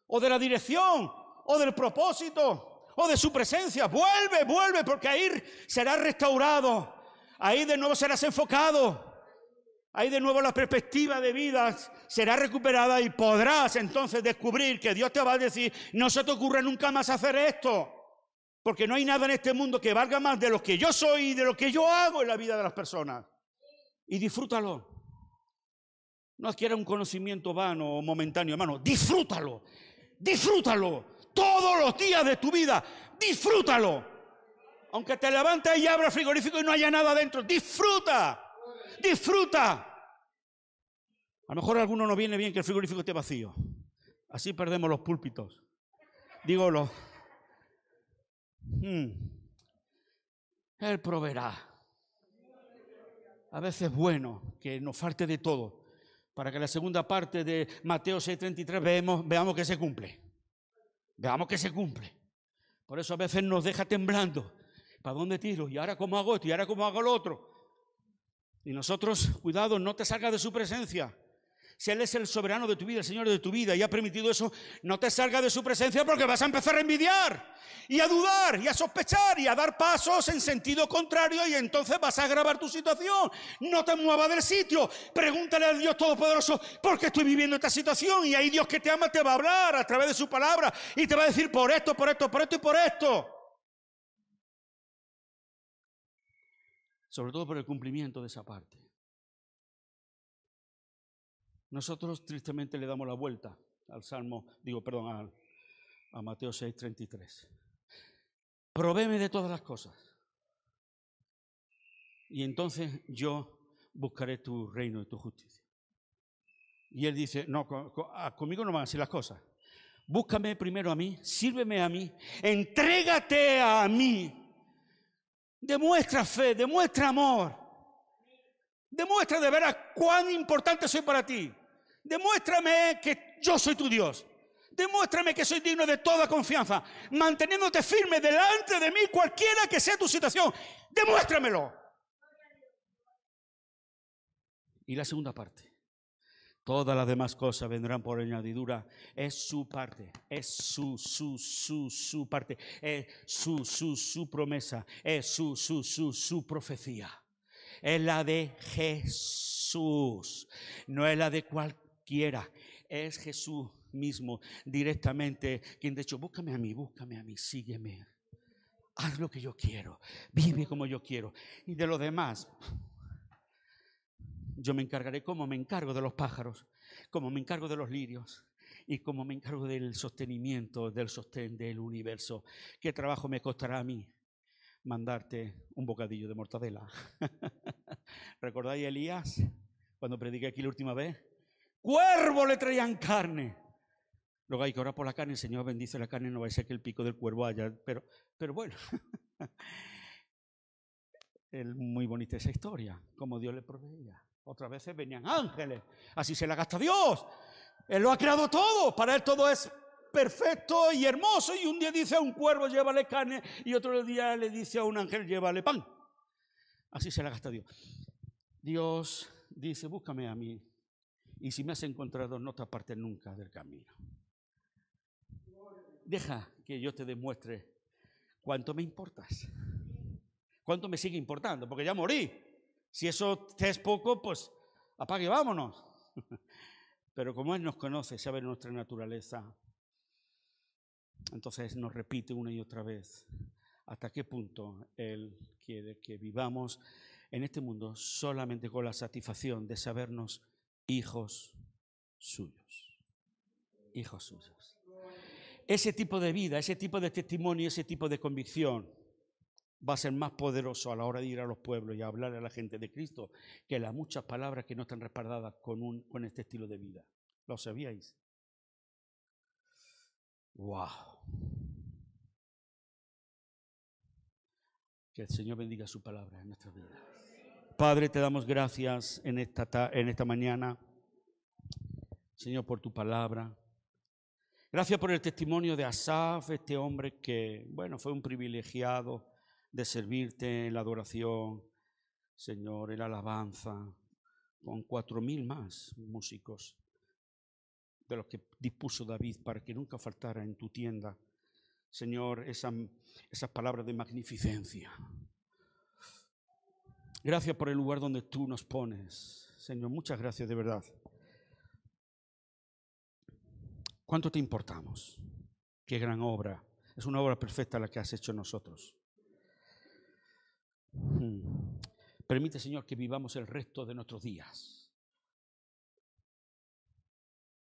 o de la dirección, o del propósito, o de su presencia. Vuelve, vuelve, porque ahí será restaurado. Ahí de nuevo serás enfocado. Ahí de nuevo la perspectiva de vida será recuperada y podrás entonces descubrir que Dios te va a decir, no se te ocurre nunca más hacer esto. Porque no hay nada en este mundo que valga más de lo que yo soy y de lo que yo hago en la vida de las personas. Y disfrútalo. No adquiera un conocimiento vano o momentáneo, hermano. Disfrútalo. Disfrútalo. Todos los días de tu vida. Disfrútalo. Aunque te levantes y abra el frigorífico y no haya nada dentro. Disfruta disfruta. A lo mejor a alguno no viene bien que el frigorífico esté vacío. Así perdemos los púlpitos. Dígolo. Hmm. Él proveerá. A veces es bueno que nos falte de todo, para que la segunda parte de Mateo 6:33 veamos, veamos que se cumple. Veamos que se cumple. Por eso a veces nos deja temblando. ¿Para dónde tiro? ¿Y ahora cómo hago esto? ¿Y ahora cómo hago lo otro? Y nosotros, cuidado, no te salgas de su presencia. Si Él es el soberano de tu vida, el Señor de tu vida, y ha permitido eso, no te salgas de su presencia porque vas a empezar a envidiar y a dudar y a sospechar y a dar pasos en sentido contrario y entonces vas a agravar tu situación. No te muevas del sitio. Pregúntale al Dios Todopoderoso, ¿por qué estoy viviendo esta situación? Y ahí Dios que te ama te va a hablar a través de su palabra y te va a decir por esto, por esto, por esto y por esto. sobre todo por el cumplimiento de esa parte. Nosotros tristemente le damos la vuelta al Salmo, digo, perdón, a, a Mateo 6:33. Provéme de todas las cosas. Y entonces yo buscaré tu reino y tu justicia. Y él dice, no, conmigo no van así las cosas. Búscame primero a mí, sírveme a mí, entrégate a mí Demuestra fe, demuestra amor. Demuestra de veras cuán importante soy para ti. Demuéstrame que yo soy tu Dios. Demuéstrame que soy digno de toda confianza, manteniéndote firme delante de mí, cualquiera que sea tu situación. Demuéstramelo. Y la segunda parte. Todas las demás cosas vendrán por añadidura. Es su parte, es su, su, su, su parte, es su, su, su promesa, es su, su, su, su profecía. Es la de Jesús, no es la de cualquiera, es Jesús mismo directamente quien de hecho, búscame a mí, búscame a mí, sígueme. Haz lo que yo quiero, vive como yo quiero. Y de lo demás, yo me encargaré como me encargo de los pájaros, como me encargo de los lirios y como me encargo del sostenimiento, del sostén del universo. ¿Qué trabajo me costará a mí mandarte un bocadillo de mortadela? ¿Recordáis Elías cuando prediqué aquí la última vez? Cuervo le traían carne. Luego hay que orar por la carne, el Señor bendice la carne, no va a ser que el pico del cuervo haya, pero, pero bueno. muy bonita esa historia, como Dios le proveía. Otras veces venían ángeles. Así se la gasta Dios. Él lo ha creado todo. Para Él todo es perfecto y hermoso. Y un día dice a un cuervo, llévale carne. Y otro día le dice a un ángel, llévale pan. Así se la gasta Dios. Dios dice, búscame a mí. Y si me has encontrado, no te apartes nunca del camino. Deja que yo te demuestre cuánto me importas. Cuánto me sigue importando, porque ya morí. Si eso es poco, pues apague, vámonos. Pero como Él nos conoce, sabe nuestra naturaleza, entonces nos repite una y otra vez hasta qué punto Él quiere que vivamos en este mundo solamente con la satisfacción de sabernos hijos suyos. Hijos suyos. Ese tipo de vida, ese tipo de testimonio, ese tipo de convicción va a ser más poderoso a la hora de ir a los pueblos y a hablar a la gente de Cristo que las muchas palabras que no están respaldadas con, un, con este estilo de vida. ¿Lo sabíais? ¡Wow! Que el Señor bendiga su palabra en nuestra vida. Padre, te damos gracias en esta, en esta mañana, Señor, por tu palabra. Gracias por el testimonio de Asaf, este hombre que, bueno, fue un privilegiado de servirte en la adoración, Señor, en la alabanza, con cuatro mil más músicos de los que dispuso David para que nunca faltara en tu tienda, Señor, esas, esas palabras de magnificencia. Gracias por el lugar donde tú nos pones, Señor, muchas gracias de verdad. ¿Cuánto te importamos? Qué gran obra. Es una obra perfecta la que has hecho nosotros. Hmm. Permite, Señor, que vivamos el resto de nuestros días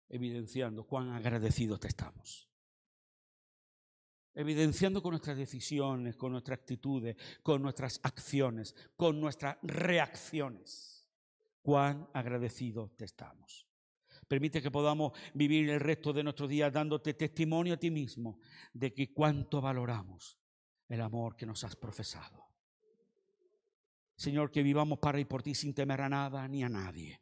evidenciando cuán agradecidos te estamos. Evidenciando con nuestras decisiones, con nuestras actitudes, con nuestras acciones, con nuestras reacciones, cuán agradecidos te estamos. Permite que podamos vivir el resto de nuestros días dándote testimonio a ti mismo de que cuánto valoramos el amor que nos has profesado. Señor, que vivamos para y por ti sin temer a nada ni a nadie.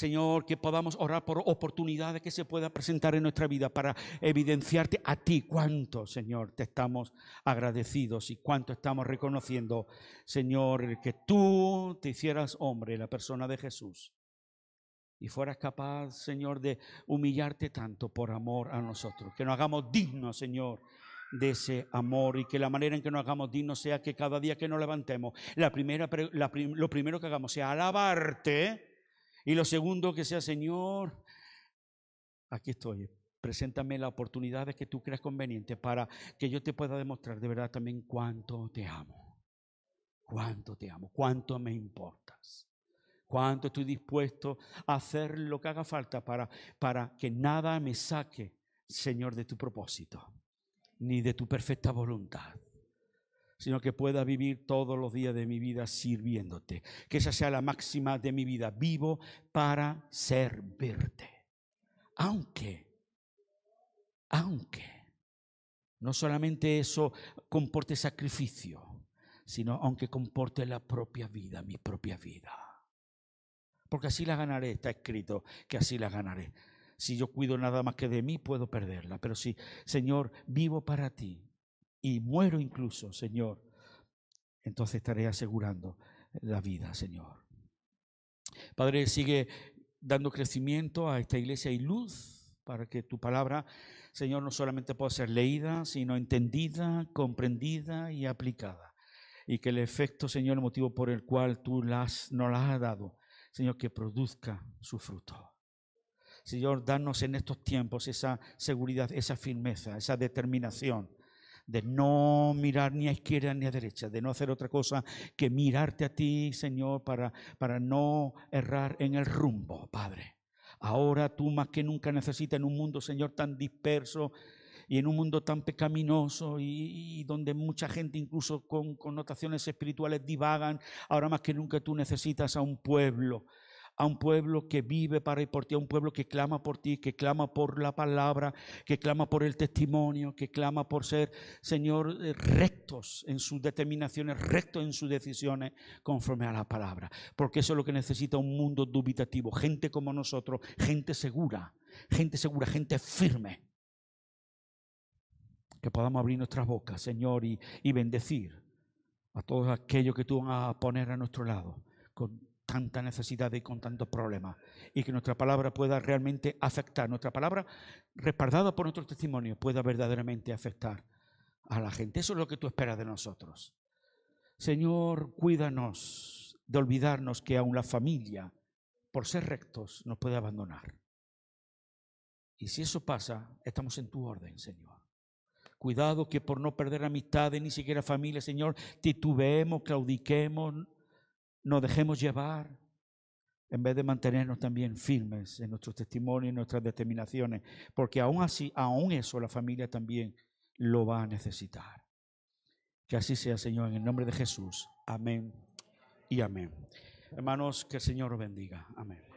Señor, que podamos orar por oportunidades que se puedan presentar en nuestra vida para evidenciarte a ti cuánto, Señor, te estamos agradecidos y cuánto estamos reconociendo, Señor, que tú te hicieras hombre, la persona de Jesús y fueras capaz, Señor, de humillarte tanto por amor a nosotros. Que nos hagamos dignos, Señor, de ese amor y que la manera en que nos hagamos dignos sea que cada día que nos levantemos, la primera, lo primero que hagamos sea alabarte y lo segundo que sea, Señor, aquí estoy. Preséntame la oportunidad que tú creas conveniente para que yo te pueda demostrar de verdad también cuánto te amo. Cuánto te amo, cuánto me importas cuánto estoy dispuesto a hacer lo que haga falta para, para que nada me saque, Señor, de tu propósito, ni de tu perfecta voluntad sino que pueda vivir todos los días de mi vida sirviéndote. Que esa sea la máxima de mi vida. Vivo para servirte. Aunque, aunque, no solamente eso comporte sacrificio, sino aunque comporte la propia vida, mi propia vida porque así la ganaré, está escrito que así la ganaré. Si yo cuido nada más que de mí, puedo perderla, pero si, Señor, vivo para ti y muero incluso, Señor, entonces estaré asegurando la vida, Señor. Padre, sigue dando crecimiento a esta iglesia y luz para que tu palabra, Señor, no solamente pueda ser leída, sino entendida, comprendida y aplicada. Y que el efecto, Señor, el motivo por el cual tú las, nos las has dado, Señor, que produzca su fruto. Señor, danos en estos tiempos esa seguridad, esa firmeza, esa determinación de no mirar ni a izquierda ni a derecha, de no hacer otra cosa que mirarte a ti, Señor, para, para no errar en el rumbo, Padre. Ahora tú más que nunca necesitas en un mundo, Señor, tan disperso, y en un mundo tan pecaminoso y, donde mucha gente incluso con connotaciones espirituales divagan, ahora más que nunca tú necesitas a un pueblo a un pueblo que vive para y por ti, a un pueblo que clama por ti, que clama por la palabra, que clama por el testimonio, que clama por ser, Señor, eh, rectos en sus determinaciones, rectos en sus decisiones, conforme a la palabra. Porque eso es lo que necesita un mundo dubitativo, gente como nosotros, gente segura, gente segura, gente firme, que podamos abrir nuestras bocas, Señor, y, bendecir a todos aquellos que tú vas a poner a nuestro lado con tanta necesidad y con tantos problemas. Y que nuestra palabra pueda realmente afectar, nuestra palabra respaldada por nuestro testimonio, pueda verdaderamente afectar a la gente. Eso es lo que tú esperas de nosotros. Señor, cuídanos de olvidarnos que aún la familia, por ser rectos, nos puede abandonar. Y si eso pasa, estamos en tu orden, Señor. Cuidado que por no perder amistades, ni siquiera familia, Señor, titubeemos, claudiquemos, nos dejemos llevar, en vez de mantenernos también firmes en nuestros testimonios y nuestras determinaciones, porque aún así, aún eso la familia también lo va a necesitar. Que así sea, Señor, en el nombre de Jesús. Amén y amén. Hermanos, que el Señor os bendiga. Amén.